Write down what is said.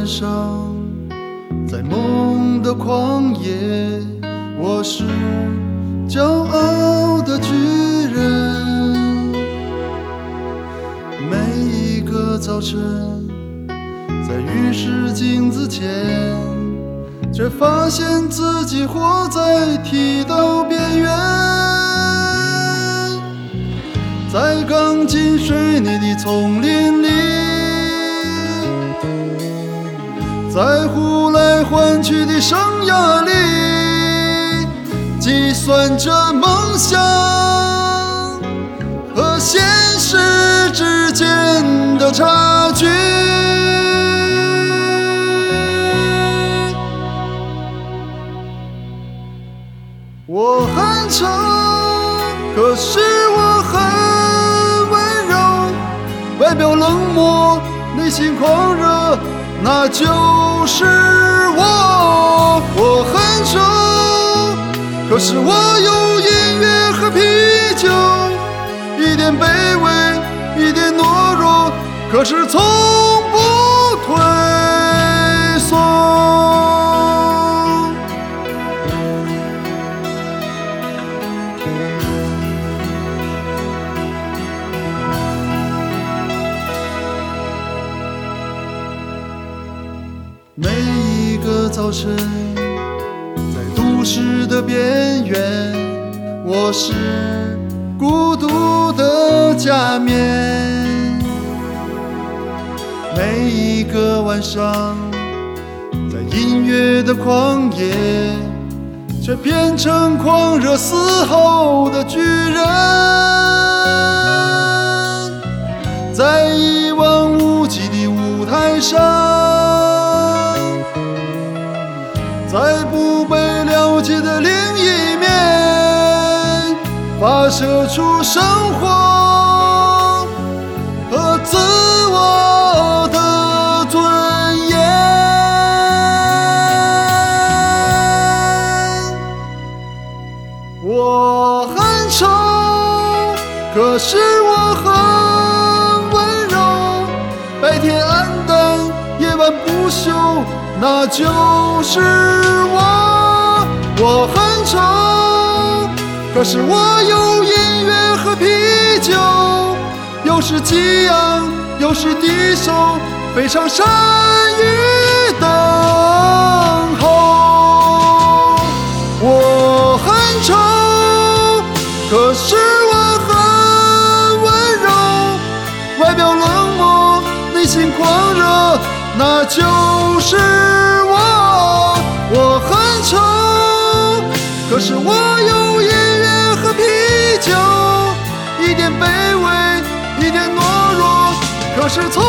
晚上，在梦的旷野，我是骄傲的巨人。每一个早晨，在浴室镜子前，却发现自己活在剃刀边缘，在钢筋水泥的丛林在呼来唤去的生涯里，计算着梦想和现实之间的差距。我很丑，可是我很温柔，外表冷漠，内心狂热，那就不是我。我很丑，可是我有音乐和啤酒，一点卑微，一点懦弱，可是从每一个早晨，在都市的边缘，我是孤独的假面。每一个晚上，在音乐的旷野，却变成狂热嘶吼的巨人。在不被了解的另一面，发射出生活和自我的尊严。我很丑，可是我很温柔。白天爱，秀，那就是我。我很丑，可是我有音乐和啤酒，有时激昂，有时低首，飞上山与等候。我很丑，可是我很温柔，外表冷漠，内心狂热，那就是我。我很丑，可是我有音乐和啤酒，一点卑微，一点懦弱，可是从